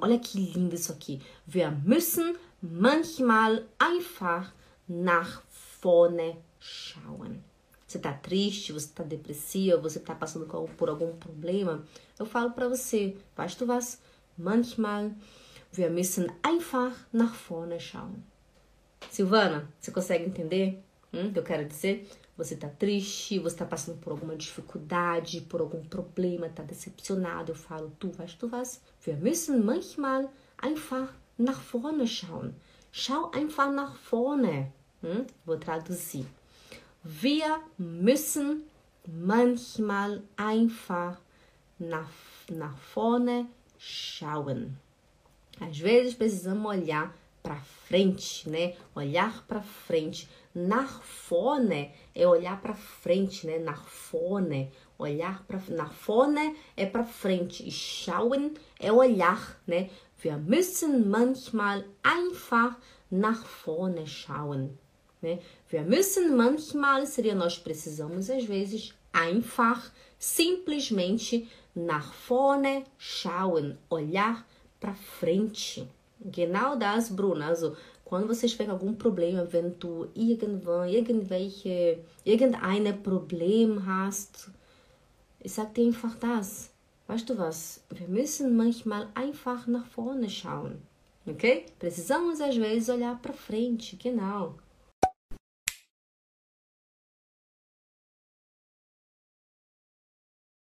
Olha que lindo isso aqui. Wir müssen manchmal einfach nach vorne schauen. Você tá triste, você tá depressiva, você tá passando por algum problema? Eu falo para você, weißt du was? Manchmal wir müssen einfach nach vorne schauen. Silvana, você consegue entender hum, que eu quero dizer? Você tá triste, você tá passando por alguma dificuldade, por algum problema, tá decepcionado. Eu falo, tu weißt du was? Wir müssen manchmal einfach nach vorne schauen. Schau einfach nach vorne. Hum? Vou traduzir. Wir müssen manchmal einfach nach, nach vorne schauen. Às vezes precisamos olhar para frente, né? Olhar para frente. Nach vorne é olhar para frente, né? Nach vorne, olhar para nach vorne é para frente e schauen é olhar, né? Wir müssen manchmal einfach nach vorne schauen. Né? Wir müssen manchmal seria nós precisamos às vezes einfach simplesmente nach vorne schauen, olhar para frente. Genau das, Bruna. Also, quando vocês tiverem algum problema, wenn du irgendwann, irgendwelche, irgendein Problem hast, ich sag dir einfach das. Weißt du was? Wir müssen manchmal einfach nach vorne schauen. Ok? Precisamos às vezes olhar para frente, genau.